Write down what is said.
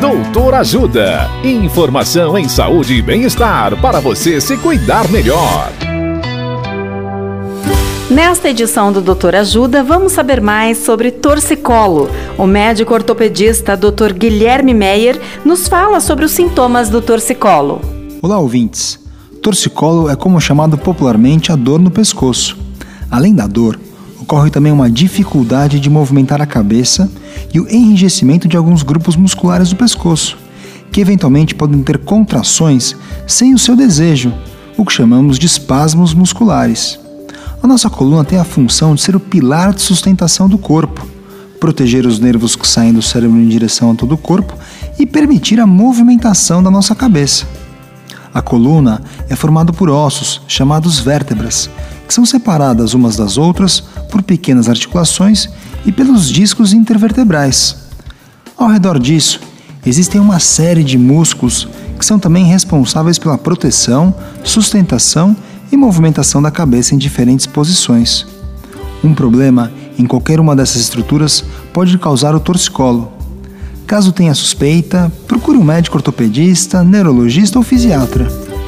Doutor Ajuda. Informação em saúde e bem-estar para você se cuidar melhor. Nesta edição do Doutor Ajuda, vamos saber mais sobre torcicolo. O médico ortopedista Dr. Guilherme Meyer nos fala sobre os sintomas do torcicolo. Olá, ouvintes. Torcicolo é como chamado popularmente a dor no pescoço. Além da dor, ocorre também uma dificuldade de movimentar a cabeça e o enrijecimento de alguns grupos musculares do pescoço, que eventualmente podem ter contrações sem o seu desejo, o que chamamos de espasmos musculares. A nossa coluna tem a função de ser o pilar de sustentação do corpo, proteger os nervos que saem do cérebro em direção a todo o corpo e permitir a movimentação da nossa cabeça. A coluna é formada por ossos, chamados vértebras, que são separadas umas das outras por pequenas articulações e pelos discos intervertebrais. Ao redor disso, existem uma série de músculos que são também responsáveis pela proteção, sustentação e movimentação da cabeça em diferentes posições. Um problema em qualquer uma dessas estruturas pode causar o torcicolo. Caso tenha suspeita, procure um médico ortopedista, neurologista ou fisiatra.